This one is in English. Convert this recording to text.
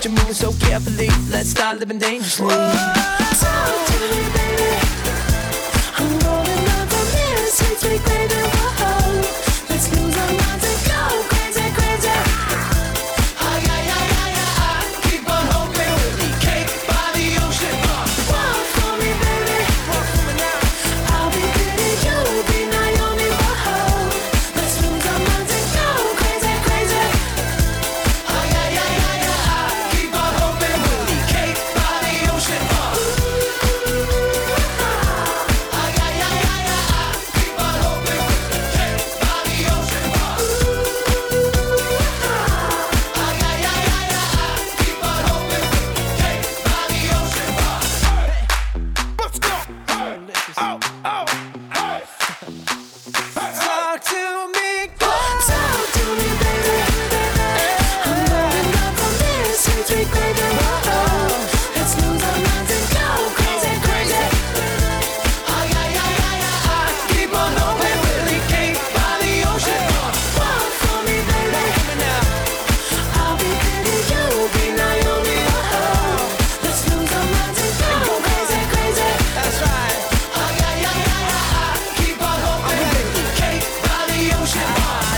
But you're moving so carefully. Let's start living dangerously. Talk Revolution.